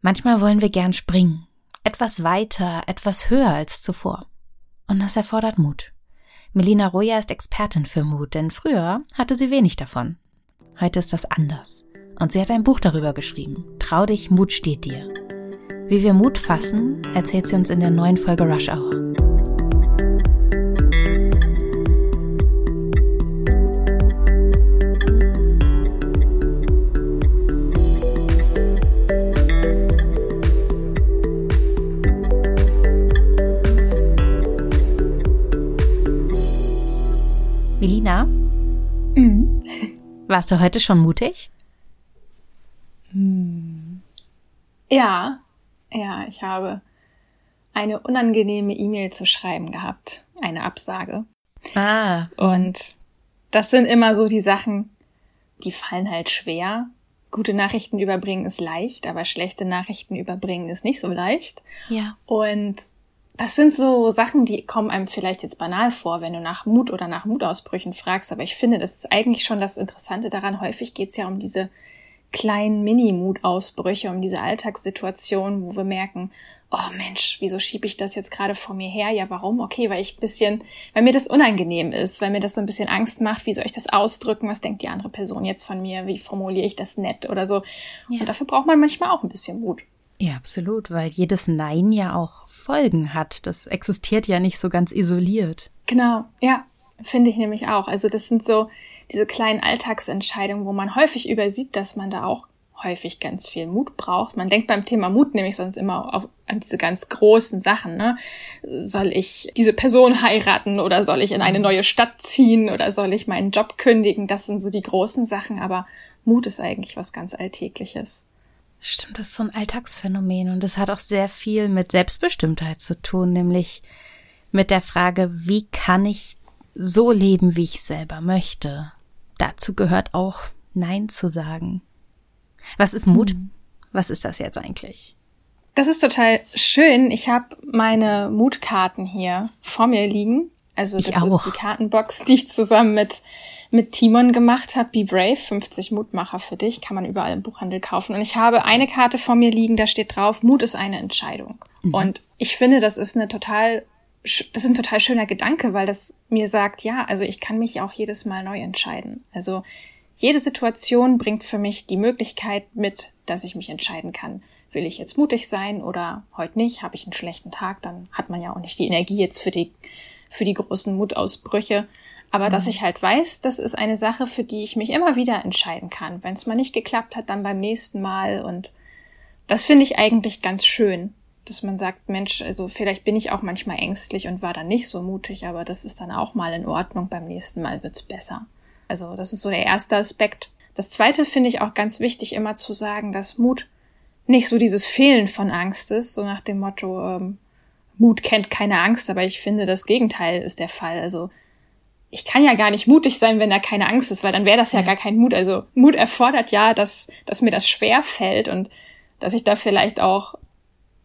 Manchmal wollen wir gern springen, etwas weiter, etwas höher als zuvor. Und das erfordert Mut. Melina Roya ist Expertin für Mut, denn früher hatte sie wenig davon. Heute ist das anders. Und sie hat ein Buch darüber geschrieben. Trau dich, Mut steht dir. Wie wir Mut fassen, erzählt sie uns in der neuen Folge Rush Hour. Melina? Mhm. Warst du heute schon mutig? Hm. Ja, ja, ich habe eine unangenehme E-Mail zu schreiben gehabt, eine Absage. Ah. Und das sind immer so die Sachen, die fallen halt schwer. Gute Nachrichten überbringen ist leicht, aber schlechte Nachrichten überbringen ist nicht so leicht. Ja. Und das sind so Sachen, die kommen einem vielleicht jetzt banal vor, wenn du nach Mut oder nach Mutausbrüchen fragst. Aber ich finde, das ist eigentlich schon das Interessante daran. Häufig geht es ja um diese kleinen Mini-Mutausbrüche, um diese Alltagssituation, wo wir merken, oh Mensch, wieso schiebe ich das jetzt gerade vor mir her? Ja, warum? Okay, weil ich ein bisschen, weil mir das unangenehm ist, weil mir das so ein bisschen Angst macht, wie soll ich das ausdrücken? Was denkt die andere Person jetzt von mir? Wie formuliere ich das nett oder so? Ja. Und dafür braucht man manchmal auch ein bisschen Mut. Ja, absolut, weil jedes Nein ja auch Folgen hat. Das existiert ja nicht so ganz isoliert. Genau, ja, finde ich nämlich auch. Also das sind so diese kleinen Alltagsentscheidungen, wo man häufig übersieht, dass man da auch häufig ganz viel Mut braucht. Man denkt beim Thema Mut nämlich sonst immer auf, an diese ganz großen Sachen. Ne? Soll ich diese Person heiraten oder soll ich in eine neue Stadt ziehen oder soll ich meinen Job kündigen? Das sind so die großen Sachen, aber Mut ist eigentlich was ganz Alltägliches. Stimmt, das ist so ein Alltagsphänomen und es hat auch sehr viel mit Selbstbestimmtheit zu tun, nämlich mit der Frage, wie kann ich so leben, wie ich selber möchte. Dazu gehört auch Nein zu sagen. Was ist Mut? Mhm. Was ist das jetzt eigentlich? Das ist total schön. Ich habe meine Mutkarten hier vor mir liegen. Also das ist die Kartenbox, die ich zusammen mit mit Timon gemacht habe, Be Brave, 50 Mutmacher für dich, kann man überall im Buchhandel kaufen. Und ich habe eine Karte vor mir liegen, da steht drauf, Mut ist eine Entscheidung. Mhm. Und ich finde, das ist eine total, das ist ein total schöner Gedanke, weil das mir sagt, ja, also ich kann mich auch jedes Mal neu entscheiden. Also jede Situation bringt für mich die Möglichkeit mit, dass ich mich entscheiden kann. Will ich jetzt mutig sein oder heute nicht? Habe ich einen schlechten Tag? Dann hat man ja auch nicht die Energie jetzt für die, für die großen Mutausbrüche. Aber mhm. dass ich halt weiß, das ist eine Sache, für die ich mich immer wieder entscheiden kann. Wenn es mal nicht geklappt hat, dann beim nächsten Mal. Und das finde ich eigentlich ganz schön, dass man sagt, Mensch, also vielleicht bin ich auch manchmal ängstlich und war dann nicht so mutig, aber das ist dann auch mal in Ordnung. Beim nächsten Mal wird's besser. Also das ist so der erste Aspekt. Das zweite finde ich auch ganz wichtig, immer zu sagen, dass Mut nicht so dieses Fehlen von Angst ist, so nach dem Motto, ähm, Mut kennt keine Angst, aber ich finde, das Gegenteil ist der Fall. Also ich kann ja gar nicht mutig sein, wenn da keine Angst ist, weil dann wäre das ja, gar kein Mut. Also Mut erfordert ja, dass, dass mir das schwer fällt und dass ich da vielleicht auch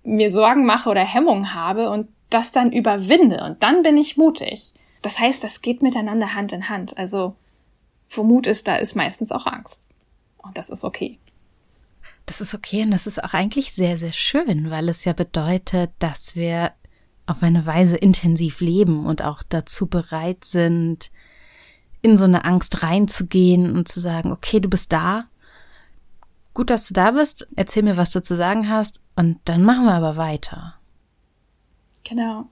mir Sorgen mache oder Hemmungen habe und das dann überwinde und dann bin ich mutig. Das heißt, das geht miteinander Hand in Hand. Also wo Mut ist, da ist meistens auch Angst. Und das ist okay. Das ist okay und das ist auch eigentlich sehr, sehr schön, weil es ja bedeutet, dass wir auf eine Weise intensiv leben und auch dazu bereit sind, in so eine Angst reinzugehen und zu sagen, okay, du bist da. Gut, dass du da bist. Erzähl mir, was du zu sagen hast. Und dann machen wir aber weiter. Genau.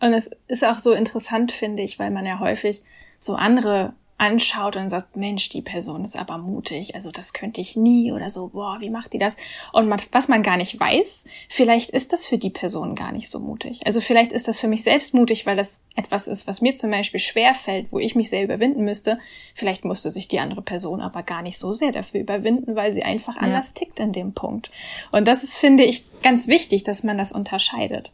Und es ist auch so interessant, finde ich, weil man ja häufig so andere anschaut und sagt, Mensch, die Person ist aber mutig, also das könnte ich nie oder so, boah, wie macht die das? Und man, was man gar nicht weiß, vielleicht ist das für die Person gar nicht so mutig. Also vielleicht ist das für mich selbst mutig, weil das etwas ist, was mir zum Beispiel schwer fällt, wo ich mich sehr überwinden müsste. Vielleicht musste sich die andere Person aber gar nicht so sehr dafür überwinden, weil sie einfach anders ja. tickt in dem Punkt. Und das ist, finde ich, ganz wichtig, dass man das unterscheidet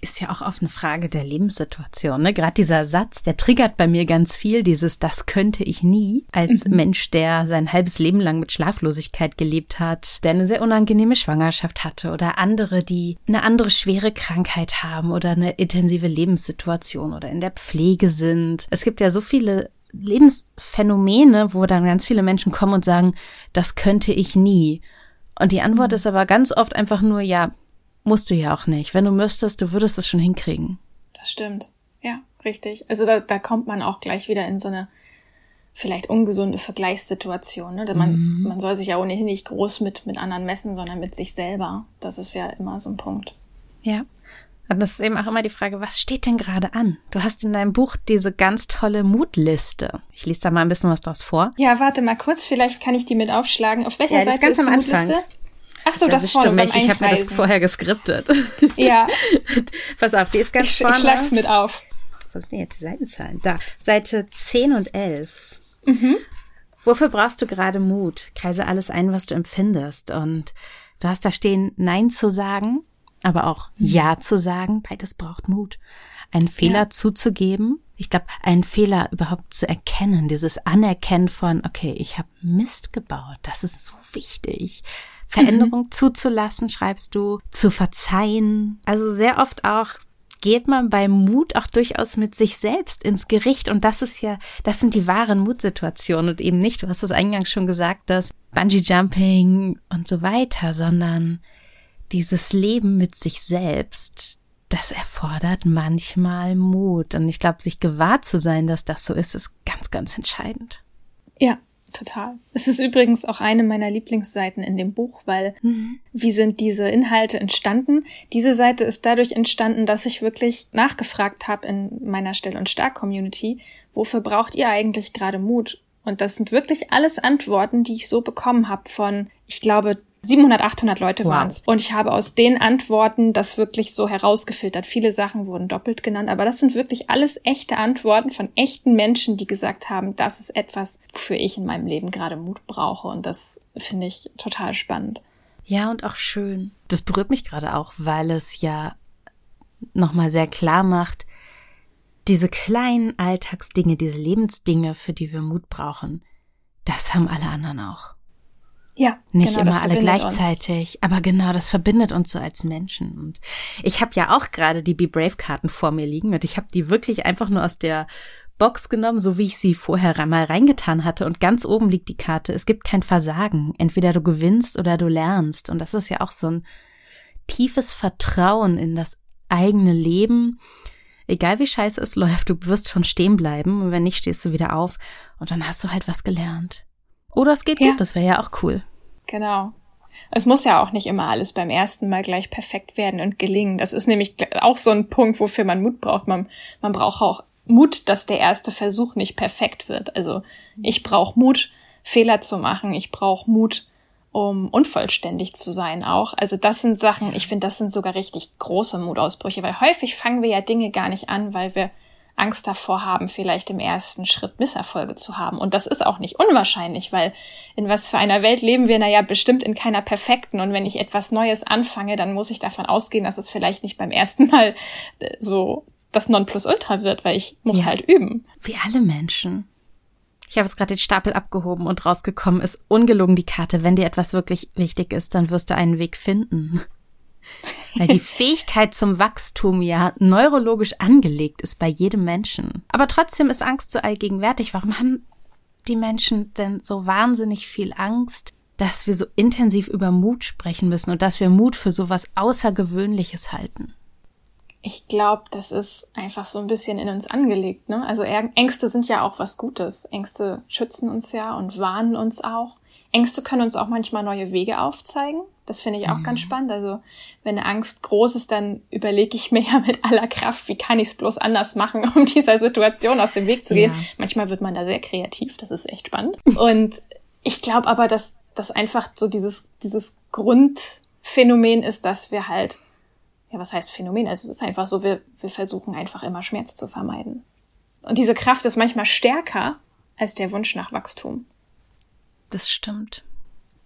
ist ja auch auf eine Frage der Lebenssituation. Ne? Gerade dieser Satz, der triggert bei mir ganz viel, dieses Das könnte ich nie, als mhm. Mensch, der sein halbes Leben lang mit Schlaflosigkeit gelebt hat, der eine sehr unangenehme Schwangerschaft hatte oder andere, die eine andere schwere Krankheit haben oder eine intensive Lebenssituation oder in der Pflege sind. Es gibt ja so viele Lebensphänomene, wo dann ganz viele Menschen kommen und sagen, das könnte ich nie. Und die Antwort mhm. ist aber ganz oft einfach nur, ja, musst du ja auch nicht. Wenn du müsstest, du würdest es schon hinkriegen. Das stimmt. Ja, richtig. Also da, da kommt man auch gleich wieder in so eine vielleicht ungesunde Vergleichssituation. Ne? Man, mhm. man soll sich ja ohnehin nicht groß mit, mit anderen messen, sondern mit sich selber. Das ist ja immer so ein Punkt. Ja. Und das ist eben auch immer die Frage, was steht denn gerade an? Du hast in deinem Buch diese ganz tolle Mutliste. Ich lese da mal ein bisschen was draus vor. Ja, warte mal kurz, vielleicht kann ich die mit aufschlagen. Auf welcher ja, Seite ganz ist die am Anfang. Mutliste? Ach so, das, das vorne beim Ich habe mir das vorher geskriptet. Ja. Pass auf, die ist ganz ich, vorne. Ich schlag's mit auf. Was sind denn jetzt die Seitenzahlen? Da, Seite 10 und 11. Mhm. Wofür brauchst du gerade Mut? Kreise alles ein, was du empfindest. Und du hast da stehen, Nein zu sagen, aber auch mhm. Ja zu sagen. Beides braucht Mut. Einen Fehler ja. zuzugeben. Ich glaube, einen Fehler überhaupt zu erkennen, dieses Anerkennen von, okay, ich habe Mist gebaut. Das ist so wichtig. Veränderung mhm. zuzulassen, schreibst du, zu verzeihen. Also sehr oft auch geht man bei Mut auch durchaus mit sich selbst ins Gericht. Und das ist ja, das sind die wahren Mutsituationen und eben nicht, du hast das eingangs schon gesagt, das Bungee Jumping und so weiter, sondern dieses Leben mit sich selbst, das erfordert manchmal Mut. Und ich glaube, sich gewahr zu sein, dass das so ist, ist ganz, ganz entscheidend. Ja, Total. Es ist übrigens auch eine meiner Lieblingsseiten in dem Buch, weil mhm. wie sind diese Inhalte entstanden? Diese Seite ist dadurch entstanden, dass ich wirklich nachgefragt habe in meiner Still- und Stark-Community, wofür braucht ihr eigentlich gerade Mut? Und das sind wirklich alles Antworten, die ich so bekommen habe von, ich glaube, 700, 800 Leute wow. waren es. Und ich habe aus den Antworten das wirklich so herausgefiltert. Viele Sachen wurden doppelt genannt, aber das sind wirklich alles echte Antworten von echten Menschen, die gesagt haben, das ist etwas, wofür ich in meinem Leben gerade Mut brauche. Und das finde ich total spannend. Ja, und auch schön. Das berührt mich gerade auch, weil es ja nochmal sehr klar macht, diese kleinen Alltagsdinge, diese Lebensdinge, für die wir Mut brauchen, das haben alle anderen auch. Ja, nicht genau, immer alle gleichzeitig, uns. aber genau, das verbindet uns so als Menschen. Und ich habe ja auch gerade die Be Brave Karten vor mir liegen und ich habe die wirklich einfach nur aus der Box genommen, so wie ich sie vorher mal reingetan hatte. Und ganz oben liegt die Karte. Es gibt kein Versagen. Entweder du gewinnst oder du lernst. Und das ist ja auch so ein tiefes Vertrauen in das eigene Leben. Egal wie scheiße es läuft, du wirst schon stehen bleiben. Und wenn nicht, stehst du wieder auf. Und dann hast du halt was gelernt. Oder es geht ja. gut, das wäre ja auch cool. Genau. Es muss ja auch nicht immer alles beim ersten Mal gleich perfekt werden und gelingen. Das ist nämlich auch so ein Punkt, wofür man Mut braucht. Man, man braucht auch Mut, dass der erste Versuch nicht perfekt wird. Also ich brauche Mut, Fehler zu machen. Ich brauche Mut, um unvollständig zu sein auch. Also das sind Sachen, ich finde, das sind sogar richtig große Mutausbrüche, weil häufig fangen wir ja Dinge gar nicht an, weil wir Angst davor haben, vielleicht im ersten Schritt Misserfolge zu haben. Und das ist auch nicht unwahrscheinlich, weil in was für einer Welt leben wir? Naja, bestimmt in keiner perfekten. Und wenn ich etwas Neues anfange, dann muss ich davon ausgehen, dass es vielleicht nicht beim ersten Mal äh, so das Nonplusultra wird, weil ich muss ja, halt üben. Wie alle Menschen. Ich habe jetzt gerade den Stapel abgehoben und rausgekommen ist ungelogen die Karte. Wenn dir etwas wirklich wichtig ist, dann wirst du einen Weg finden. Weil die Fähigkeit zum Wachstum ja neurologisch angelegt ist bei jedem Menschen. Aber trotzdem ist Angst so allgegenwärtig. Warum haben die Menschen denn so wahnsinnig viel Angst, dass wir so intensiv über Mut sprechen müssen und dass wir Mut für so was Außergewöhnliches halten? Ich glaube, das ist einfach so ein bisschen in uns angelegt. Ne? Also Ängste sind ja auch was Gutes. Ängste schützen uns ja und warnen uns auch. Ängste können uns auch manchmal neue Wege aufzeigen. Das finde ich auch mhm. ganz spannend. Also wenn eine Angst groß ist, dann überlege ich mir ja mit aller Kraft, wie kann ich es bloß anders machen, um dieser Situation aus dem Weg zu gehen. Ja. Manchmal wird man da sehr kreativ, das ist echt spannend. Und ich glaube aber, dass das einfach so dieses, dieses Grundphänomen ist, dass wir halt, ja, was heißt Phänomen? Also es ist einfach so, wir, wir versuchen einfach immer Schmerz zu vermeiden. Und diese Kraft ist manchmal stärker als der Wunsch nach Wachstum. Das stimmt.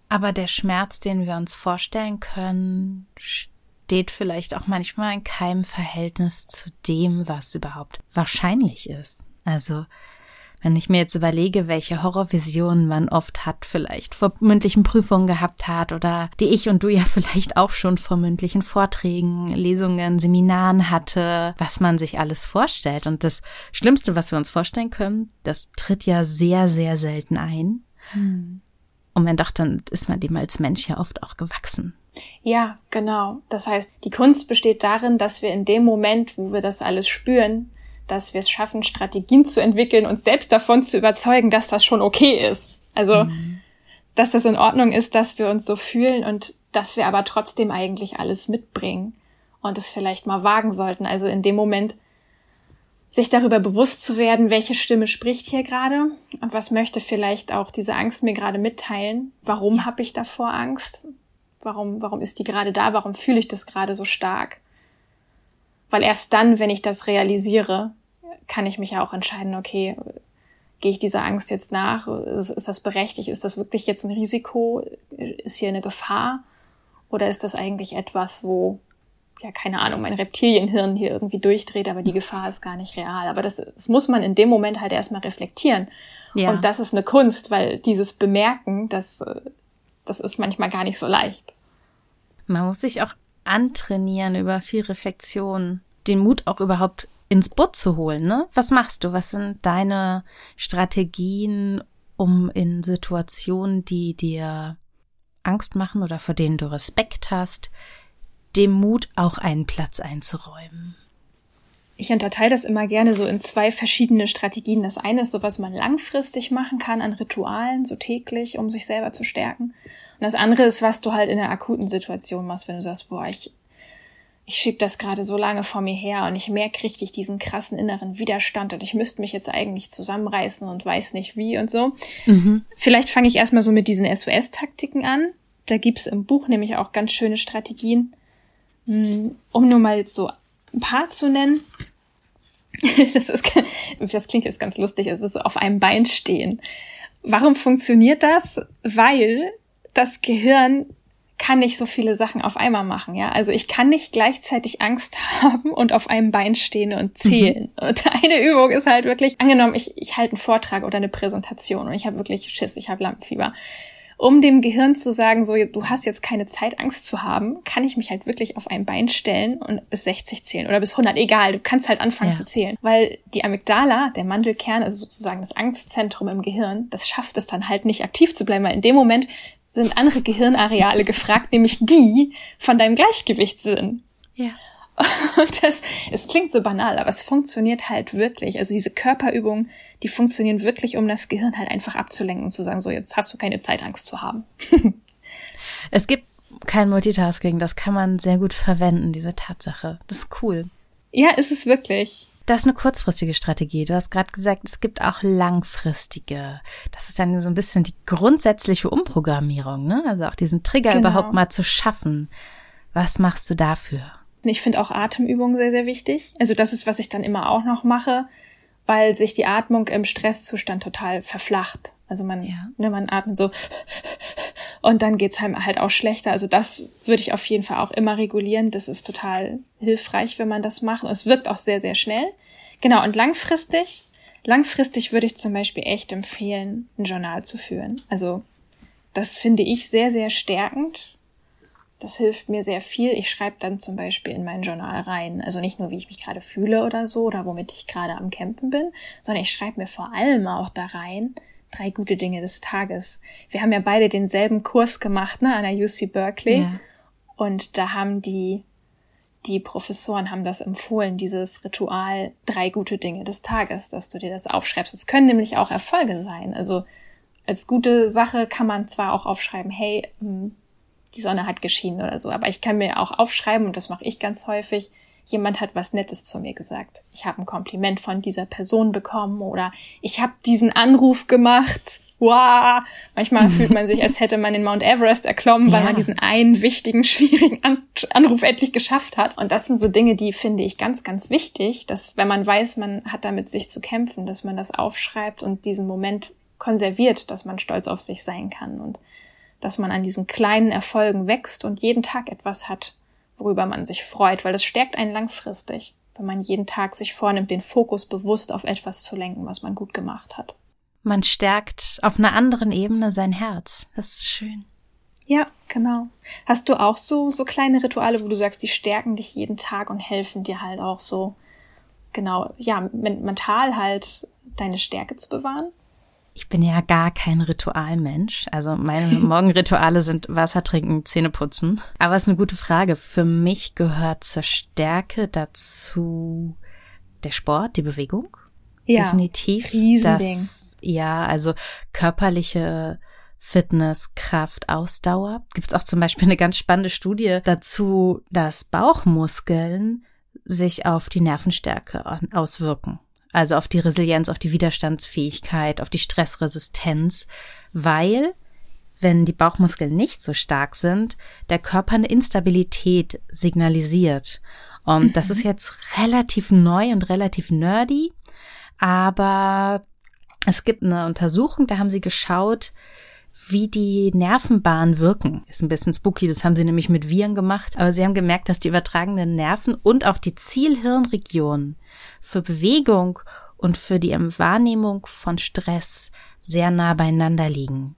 Aber der Schmerz, den wir uns vorstellen können, steht vielleicht auch manchmal in keinem Verhältnis zu dem, was überhaupt wahrscheinlich ist. Also, wenn ich mir jetzt überlege, welche Horrorvisionen man oft hat, vielleicht vor mündlichen Prüfungen gehabt hat oder die ich und du ja vielleicht auch schon vor mündlichen Vorträgen, Lesungen, Seminaren hatte, was man sich alles vorstellt. Und das Schlimmste, was wir uns vorstellen können, das tritt ja sehr, sehr selten ein. Hm. Und man dachte, dann ist man dem als Mensch ja oft auch gewachsen. Ja, genau. Das heißt, die Kunst besteht darin, dass wir in dem Moment, wo wir das alles spüren, dass wir es schaffen, Strategien zu entwickeln, uns selbst davon zu überzeugen, dass das schon okay ist. Also, mhm. dass das in Ordnung ist, dass wir uns so fühlen und dass wir aber trotzdem eigentlich alles mitbringen und es vielleicht mal wagen sollten. Also in dem Moment sich darüber bewusst zu werden, welche Stimme spricht hier gerade und was möchte vielleicht auch diese Angst mir gerade mitteilen. Warum habe ich davor Angst? Warum, warum ist die gerade da? Warum fühle ich das gerade so stark? Weil erst dann, wenn ich das realisiere, kann ich mich ja auch entscheiden, okay, gehe ich dieser Angst jetzt nach? Ist, ist das berechtigt? Ist das wirklich jetzt ein Risiko? Ist hier eine Gefahr? Oder ist das eigentlich etwas, wo ja, keine Ahnung, mein Reptilienhirn hier irgendwie durchdreht, aber die Gefahr ist gar nicht real. Aber das, das muss man in dem Moment halt erstmal reflektieren. Ja. Und das ist eine Kunst, weil dieses Bemerken, das, das ist manchmal gar nicht so leicht. Man muss sich auch antrainieren über viel Reflexion, den Mut auch überhaupt ins Boot zu holen, ne? Was machst du? Was sind deine Strategien, um in Situationen, die dir Angst machen oder vor denen du Respekt hast, dem Mut auch einen Platz einzuräumen? Ich unterteile das immer gerne so in zwei verschiedene Strategien. Das eine ist so, was man langfristig machen kann an Ritualen, so täglich, um sich selber zu stärken. Und das andere ist, was du halt in einer akuten Situation machst, wenn du sagst, boah, ich, ich schieb das gerade so lange vor mir her und ich merke richtig diesen krassen inneren Widerstand und ich müsste mich jetzt eigentlich zusammenreißen und weiß nicht wie und so. Mhm. Vielleicht fange ich erstmal so mit diesen SOS-Taktiken an. Da gibt's im Buch nämlich auch ganz schöne Strategien, hm, um nur mal so ein paar zu nennen. Das, ist, das klingt jetzt ganz lustig, es ist auf einem Bein stehen. Warum funktioniert das? Weil das Gehirn kann nicht so viele Sachen auf einmal machen, ja. Also ich kann nicht gleichzeitig Angst haben und auf einem Bein stehen und zählen. Mhm. Und eine Übung ist halt wirklich, angenommen, ich, ich halte einen Vortrag oder eine Präsentation und ich habe wirklich Schiss, ich habe Lampenfieber um dem Gehirn zu sagen, so, du hast jetzt keine Zeit, Angst zu haben, kann ich mich halt wirklich auf ein Bein stellen und bis 60 zählen oder bis 100, egal, du kannst halt anfangen ja. zu zählen. Weil die Amygdala, der Mandelkern, also sozusagen das Angstzentrum im Gehirn, das schafft es dann halt nicht aktiv zu bleiben, weil in dem Moment sind andere Gehirnareale gefragt, nämlich die von deinem Gleichgewicht sind. Ja. Und das, es klingt so banal, aber es funktioniert halt wirklich. Also diese Körperübung, die funktionieren wirklich, um das Gehirn halt einfach abzulenken und zu sagen, so jetzt hast du keine Zeit, Angst zu haben. es gibt kein Multitasking, das kann man sehr gut verwenden, diese Tatsache. Das ist cool. Ja, ist es wirklich. Das ist eine kurzfristige Strategie. Du hast gerade gesagt, es gibt auch langfristige. Das ist dann so ein bisschen die grundsätzliche Umprogrammierung, ne? Also auch diesen Trigger genau. überhaupt mal zu schaffen. Was machst du dafür? Ich finde auch Atemübungen sehr, sehr wichtig. Also das ist, was ich dann immer auch noch mache, weil sich die Atmung im Stresszustand total verflacht. Also man, ja. ne, man atmet so und dann geht's einem halt auch schlechter. Also das würde ich auf jeden Fall auch immer regulieren. Das ist total hilfreich, wenn man das macht. Und es wirkt auch sehr, sehr schnell. Genau, und langfristig, langfristig würde ich zum Beispiel echt empfehlen, ein Journal zu führen. Also das finde ich sehr, sehr stärkend das hilft mir sehr viel. Ich schreibe dann zum Beispiel in mein Journal rein, also nicht nur, wie ich mich gerade fühle oder so, oder womit ich gerade am Campen bin, sondern ich schreibe mir vor allem auch da rein, drei gute Dinge des Tages. Wir haben ja beide denselben Kurs gemacht, ne, an der UC Berkeley. Ja. Und da haben die, die Professoren haben das empfohlen, dieses Ritual, drei gute Dinge des Tages, dass du dir das aufschreibst. Es können nämlich auch Erfolge sein. Also, als gute Sache kann man zwar auch aufschreiben, hey, die Sonne hat geschienen oder so. Aber ich kann mir auch aufschreiben, und das mache ich ganz häufig, jemand hat was Nettes zu mir gesagt. Ich habe ein Kompliment von dieser Person bekommen oder ich habe diesen Anruf gemacht. Wow! Manchmal fühlt man sich, als hätte man den Mount Everest erklommen, weil ja. man diesen einen wichtigen, schwierigen An Anruf endlich geschafft hat. Und das sind so Dinge, die finde ich ganz, ganz wichtig, dass wenn man weiß, man hat damit sich zu kämpfen, dass man das aufschreibt und diesen Moment konserviert, dass man stolz auf sich sein kann. Und dass man an diesen kleinen Erfolgen wächst und jeden Tag etwas hat, worüber man sich freut, weil das stärkt einen langfristig, wenn man jeden Tag sich vornimmt, den Fokus bewusst auf etwas zu lenken, was man gut gemacht hat. Man stärkt auf einer anderen Ebene sein Herz. Das ist schön. Ja, genau. Hast du auch so, so kleine Rituale, wo du sagst, die stärken dich jeden Tag und helfen dir halt auch so, genau, ja, mental halt deine Stärke zu bewahren? Ich bin ja gar kein Ritualmensch. Also meine Morgenrituale sind Wasser trinken, Zähne putzen. Aber es ist eine gute Frage. Für mich gehört zur Stärke dazu der Sport, die Bewegung. Ja, Definitiv. Riesending. Das, ja, also körperliche Fitness, Kraft, Ausdauer. Gibt es auch zum Beispiel eine ganz spannende Studie dazu, dass Bauchmuskeln sich auf die Nervenstärke auswirken. Also auf die Resilienz, auf die Widerstandsfähigkeit, auf die Stressresistenz, weil wenn die Bauchmuskeln nicht so stark sind, der Körper eine Instabilität signalisiert. Und das ist mhm. jetzt relativ neu und relativ nerdy, aber es gibt eine Untersuchung, da haben sie geschaut, wie die Nervenbahnen wirken. Ist ein bisschen spooky, das haben sie nämlich mit Viren gemacht, aber sie haben gemerkt, dass die übertragenen Nerven und auch die Zielhirnregion für Bewegung und für die Wahrnehmung von Stress sehr nah beieinander liegen.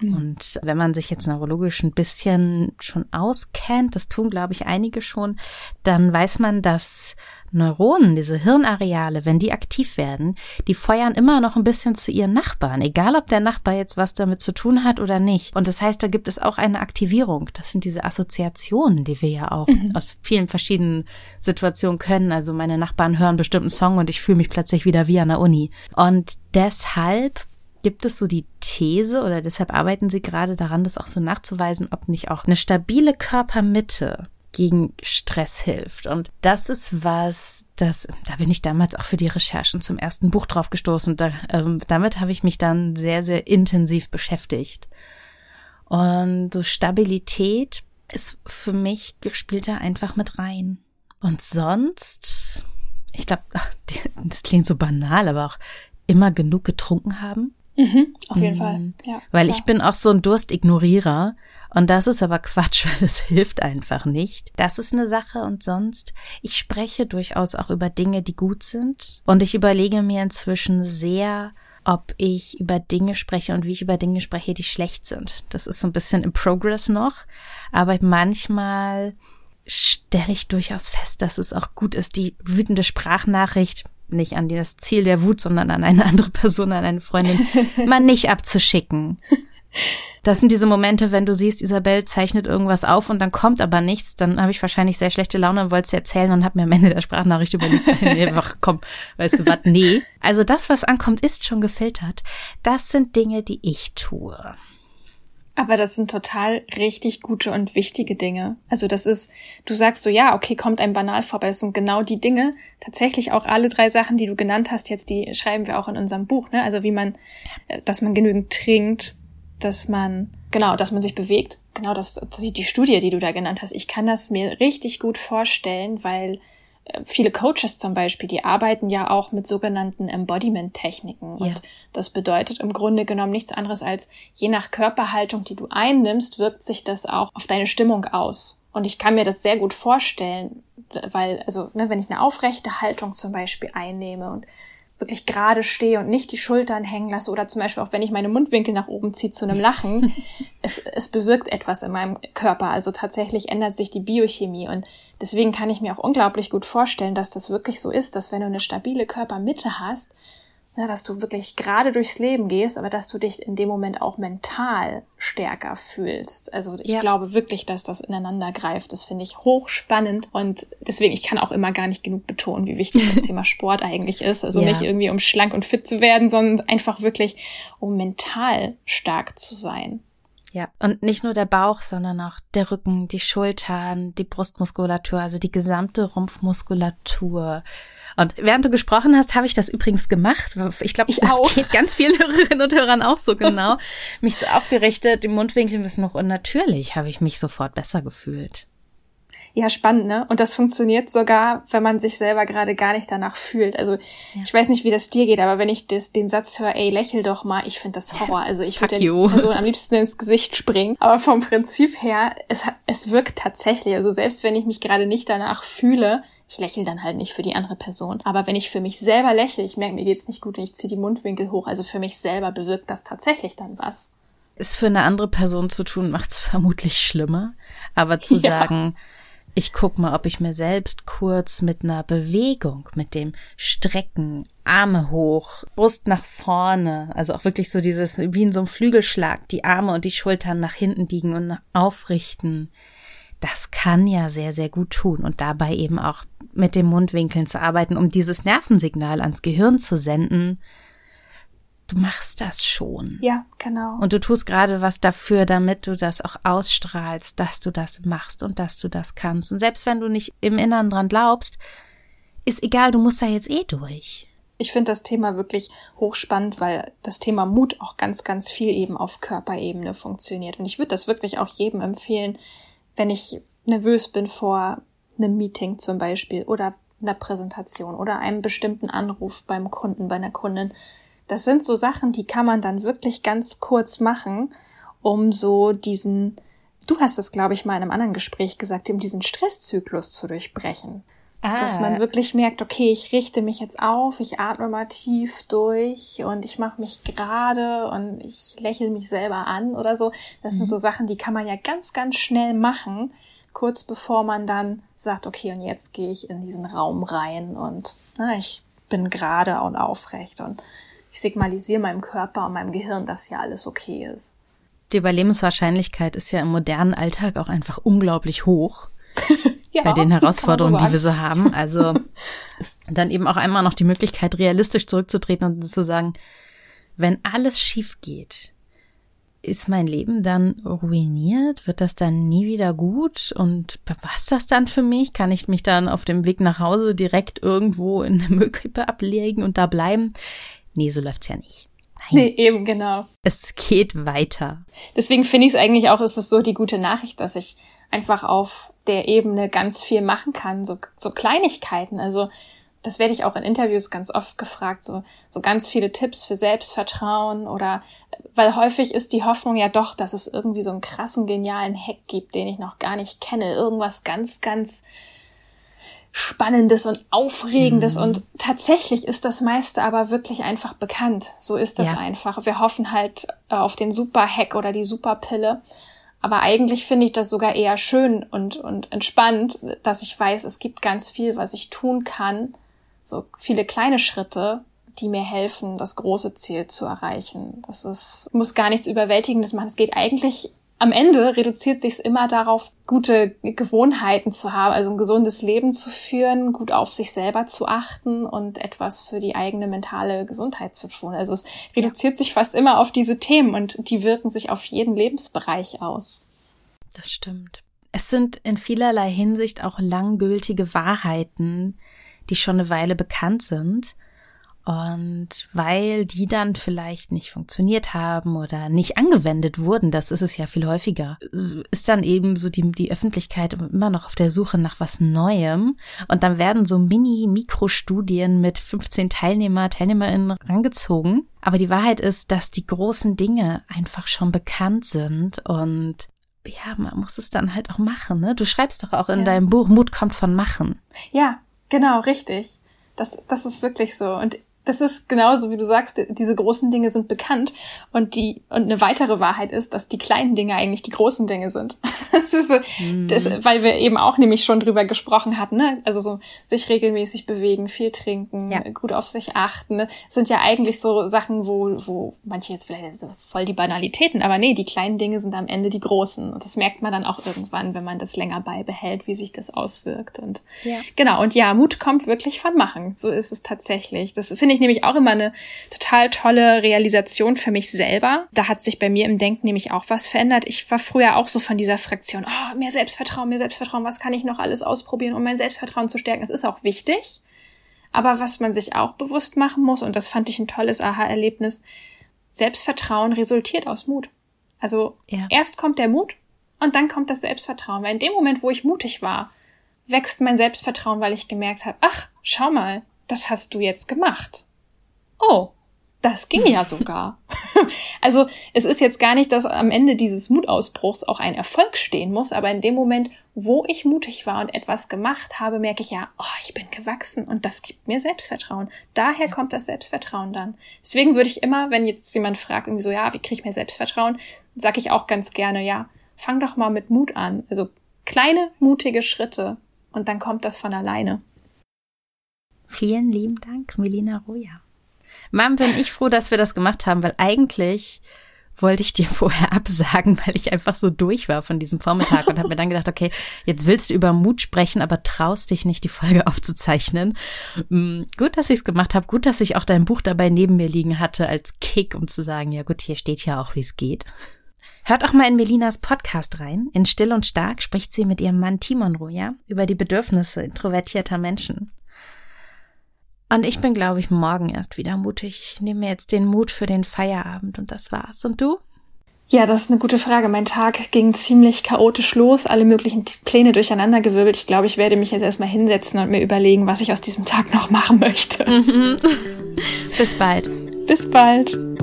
Mhm. Und wenn man sich jetzt neurologisch ein bisschen schon auskennt, das tun, glaube ich, einige schon, dann weiß man, dass Neuronen, diese Hirnareale, wenn die aktiv werden, die feuern immer noch ein bisschen zu ihren Nachbarn, egal ob der Nachbar jetzt was damit zu tun hat oder nicht. Und das heißt, da gibt es auch eine Aktivierung. Das sind diese Assoziationen, die wir ja auch mhm. aus vielen verschiedenen Situationen können. Also meine Nachbarn hören bestimmten Song und ich fühle mich plötzlich wieder wie an der Uni. Und deshalb gibt es so die These oder deshalb arbeiten sie gerade daran, das auch so nachzuweisen, ob nicht auch eine stabile Körpermitte gegen Stress hilft. Und das ist was, das, da bin ich damals auch für die Recherchen zum ersten Buch drauf gestoßen. Da, ähm, damit habe ich mich dann sehr, sehr intensiv beschäftigt. Und so Stabilität ist für mich, spielt da einfach mit rein. Und sonst, ich glaube, das klingt so banal, aber auch immer genug getrunken haben. Mhm, auf jeden mhm. Fall. Ja, Weil klar. ich bin auch so ein Durstignorierer. Und das ist aber Quatsch, weil es hilft einfach nicht. Das ist eine Sache und sonst, ich spreche durchaus auch über Dinge, die gut sind. Und ich überlege mir inzwischen sehr, ob ich über Dinge spreche und wie ich über Dinge spreche, die schlecht sind. Das ist so ein bisschen im Progress noch. Aber manchmal stelle ich durchaus fest, dass es auch gut ist, die wütende Sprachnachricht nicht an das Ziel der Wut, sondern an eine andere Person, an eine Freundin, mal nicht abzuschicken. Das sind diese Momente, wenn du siehst, Isabel zeichnet irgendwas auf und dann kommt aber nichts, dann habe ich wahrscheinlich sehr schlechte Laune und wollte es erzählen und habe mir am Ende der Sprachnachricht überlegt, nee, ach komm, weißt du was, nee. Also das, was ankommt, ist schon gefiltert. Das sind Dinge, die ich tue. Aber das sind total richtig gute und wichtige Dinge. Also das ist, du sagst so, ja, okay, kommt ein banal vorbei. Es sind genau die Dinge, tatsächlich auch alle drei Sachen, die du genannt hast, jetzt die schreiben wir auch in unserem Buch, ne? Also wie man, äh, dass man genügend trinkt, dass man, genau, dass man sich bewegt. Genau, das, das die Studie, die du da genannt hast. Ich kann das mir richtig gut vorstellen, weil viele Coaches zum Beispiel, die arbeiten ja auch mit sogenannten Embodiment-Techniken. Ja. Und das bedeutet im Grunde genommen nichts anderes als, je nach Körperhaltung, die du einnimmst, wirkt sich das auch auf deine Stimmung aus. Und ich kann mir das sehr gut vorstellen, weil, also, ne, wenn ich eine aufrechte Haltung zum Beispiel einnehme und wirklich gerade stehe und nicht die Schultern hängen lasse oder zum Beispiel auch wenn ich meine Mundwinkel nach oben ziehe zu einem Lachen, es, es bewirkt etwas in meinem Körper. Also tatsächlich ändert sich die Biochemie und deswegen kann ich mir auch unglaublich gut vorstellen, dass das wirklich so ist, dass wenn du eine stabile Körpermitte hast, ne, dass du wirklich gerade durchs Leben gehst, aber dass du dich in dem Moment auch mental stärker fühlst. Also ich ja. glaube wirklich, dass das ineinander greift. Das finde ich hochspannend und deswegen, ich kann auch immer gar nicht genug betonen, wie wichtig das Thema Sport eigentlich ist. Also ja. nicht irgendwie, um schlank und fit zu werden, sondern einfach wirklich, um mental stark zu sein. Ja, und nicht nur der Bauch, sondern auch der Rücken, die Schultern, die Brustmuskulatur, also die gesamte Rumpfmuskulatur, und während du gesprochen hast, habe ich das übrigens gemacht. Ich glaube, das auch. geht ganz vielen Hörerinnen und Hörern auch so genau. mich so aufgerichtet, die Mundwinkel müssen noch unnatürlich, habe ich mich sofort besser gefühlt. Ja, spannend, ne? Und das funktioniert sogar, wenn man sich selber gerade gar nicht danach fühlt. Also ja. ich weiß nicht, wie das dir geht, aber wenn ich das, den Satz höre, ey, lächel doch mal, ich finde das Horror. Also ich würde der Person am liebsten ins Gesicht springen. Aber vom Prinzip her, es, es wirkt tatsächlich. Also selbst wenn ich mich gerade nicht danach fühle, ich lächle dann halt nicht für die andere Person. Aber wenn ich für mich selber lächle, ich merke, mir geht's nicht gut und ich ziehe die Mundwinkel hoch. Also für mich selber bewirkt das tatsächlich dann was. Ist für eine andere Person zu tun, macht's vermutlich schlimmer. Aber zu ja. sagen, Ich guck mal, ob ich mir selbst kurz mit einer Bewegung, mit dem Strecken, Arme hoch, Brust nach vorne, also auch wirklich so dieses, wie in so einem Flügelschlag, die Arme und die Schultern nach hinten biegen und aufrichten. Das kann ja sehr, sehr gut tun und dabei eben auch mit den Mundwinkeln zu arbeiten, um dieses Nervensignal ans Gehirn zu senden, du machst das schon. Ja, genau. Und du tust gerade was dafür, damit du das auch ausstrahlst, dass du das machst und dass du das kannst. Und selbst wenn du nicht im Inneren dran glaubst, ist egal, du musst da jetzt eh durch. Ich finde das Thema wirklich hochspannend, weil das Thema Mut auch ganz, ganz viel eben auf Körperebene funktioniert. Und ich würde das wirklich auch jedem empfehlen, wenn ich nervös bin vor einem Meeting zum Beispiel oder einer Präsentation oder einem bestimmten Anruf beim Kunden, bei einer Kundin, das sind so Sachen, die kann man dann wirklich ganz kurz machen, um so diesen, du hast es, glaube ich, mal in einem anderen Gespräch gesagt, um diesen Stresszyklus zu durchbrechen. Ah. Dass man wirklich merkt, okay, ich richte mich jetzt auf, ich atme mal tief durch und ich mache mich gerade und ich lächle mich selber an oder so. Das mhm. sind so Sachen, die kann man ja ganz, ganz schnell machen, kurz bevor man dann sagt, okay, und jetzt gehe ich in diesen Raum rein und na, ich bin gerade und aufrecht und ich signalisiere meinem Körper und meinem Gehirn, dass ja alles okay ist. Die Überlebenswahrscheinlichkeit ist ja im modernen Alltag auch einfach unglaublich hoch. ja, bei den Herausforderungen, so die wir so haben. Also dann eben auch einmal noch die Möglichkeit, realistisch zurückzutreten und zu sagen, wenn alles schief geht, ist mein Leben dann ruiniert? Wird das dann nie wieder gut? Und was das dann für mich? Kann ich mich dann auf dem Weg nach Hause direkt irgendwo in der Müllkippe ablegen und da bleiben? Nee, so läuft's ja nicht. Nein. Nee, eben genau. Es geht weiter. Deswegen finde ich es eigentlich auch, ist es so die gute Nachricht, dass ich einfach auf der Ebene ganz viel machen kann, so, so Kleinigkeiten. Also das werde ich auch in Interviews ganz oft gefragt, so, so ganz viele Tipps für Selbstvertrauen oder weil häufig ist die Hoffnung ja doch, dass es irgendwie so einen krassen, genialen Hack gibt, den ich noch gar nicht kenne. Irgendwas ganz, ganz Spannendes und Aufregendes mhm. und tatsächlich ist das meiste aber wirklich einfach bekannt. So ist das ja. einfach. Wir hoffen halt äh, auf den Super-Hack oder die Superpille. Aber eigentlich finde ich das sogar eher schön und, und entspannt, dass ich weiß, es gibt ganz viel, was ich tun kann. So viele kleine Schritte, die mir helfen, das große Ziel zu erreichen. Das ist, muss gar nichts Überwältigendes machen. Es geht eigentlich am Ende reduziert sich immer darauf, gute Gewohnheiten zu haben, also ein gesundes Leben zu führen, gut auf sich selber zu achten und etwas für die eigene mentale Gesundheit zu tun. Also es reduziert sich fast immer auf diese Themen und die wirken sich auf jeden Lebensbereich aus. Das stimmt. Es sind in vielerlei Hinsicht auch langgültige Wahrheiten, die schon eine Weile bekannt sind und weil die dann vielleicht nicht funktioniert haben oder nicht angewendet wurden, das ist es ja viel häufiger, ist dann eben so die, die Öffentlichkeit immer noch auf der Suche nach was Neuem. Und dann werden so Mini-Mikrostudien mit 15 Teilnehmer, TeilnehmerInnen rangezogen. Aber die Wahrheit ist, dass die großen Dinge einfach schon bekannt sind und ja, man muss es dann halt auch machen. Ne? Du schreibst doch auch in ja. deinem Buch, Mut kommt von Machen. Ja, genau, richtig. Das, das ist wirklich so. Und das ist genauso, wie du sagst, diese großen Dinge sind bekannt und die und eine weitere Wahrheit ist, dass die kleinen Dinge eigentlich die großen Dinge sind. das ist mhm. das, weil wir eben auch nämlich schon drüber gesprochen hatten, ne? Also so sich regelmäßig bewegen, viel trinken, ja. gut auf sich achten, ne? sind ja eigentlich so Sachen, wo wo manche jetzt vielleicht so voll die Banalitäten, aber nee, die kleinen Dinge sind am Ende die großen und das merkt man dann auch irgendwann, wenn man das länger beibehält, wie sich das auswirkt und ja. genau und ja, Mut kommt wirklich von machen. So ist es tatsächlich. Das finde ich ich nämlich auch immer eine total tolle Realisation für mich selber. Da hat sich bei mir im Denken nämlich auch was verändert. Ich war früher auch so von dieser Fraktion, oh, mehr Selbstvertrauen, mehr Selbstvertrauen, was kann ich noch alles ausprobieren, um mein Selbstvertrauen zu stärken. Das ist auch wichtig. Aber was man sich auch bewusst machen muss, und das fand ich ein tolles Aha-Erlebnis, Selbstvertrauen resultiert aus Mut. Also ja. erst kommt der Mut und dann kommt das Selbstvertrauen. Weil in dem Moment, wo ich mutig war, wächst mein Selbstvertrauen, weil ich gemerkt habe, ach, schau mal, das hast du jetzt gemacht oh, das ging ja sogar. also es ist jetzt gar nicht, dass am Ende dieses Mutausbruchs auch ein Erfolg stehen muss, aber in dem Moment, wo ich mutig war und etwas gemacht habe, merke ich ja, oh, ich bin gewachsen und das gibt mir Selbstvertrauen. Daher kommt das Selbstvertrauen dann. Deswegen würde ich immer, wenn jetzt jemand fragt, irgendwie so, ja, wie kriege ich mehr Selbstvertrauen, sage ich auch ganz gerne, ja, fang doch mal mit Mut an. Also kleine, mutige Schritte und dann kommt das von alleine. Vielen lieben Dank, Melina Roja. Mom, bin ich froh, dass wir das gemacht haben, weil eigentlich wollte ich dir vorher absagen, weil ich einfach so durch war von diesem Vormittag und habe mir dann gedacht, okay, jetzt willst du über Mut sprechen, aber traust dich nicht, die Folge aufzuzeichnen. Mm, gut, dass ich es gemacht habe, gut, dass ich auch dein Buch dabei neben mir liegen hatte als Kick, um zu sagen, ja gut, hier steht ja auch, wie es geht. Hört auch mal in Melinas Podcast rein. In Still und Stark spricht sie mit ihrem Mann Timon Roja über die Bedürfnisse introvertierter Menschen. Und ich bin, glaube ich, morgen erst wieder mutig. Ich nehme mir jetzt den Mut für den Feierabend und das war's. Und du? Ja, das ist eine gute Frage. Mein Tag ging ziemlich chaotisch los, alle möglichen Pläne durcheinandergewirbelt. Ich glaube, ich werde mich jetzt erstmal hinsetzen und mir überlegen, was ich aus diesem Tag noch machen möchte. Bis bald. Bis bald.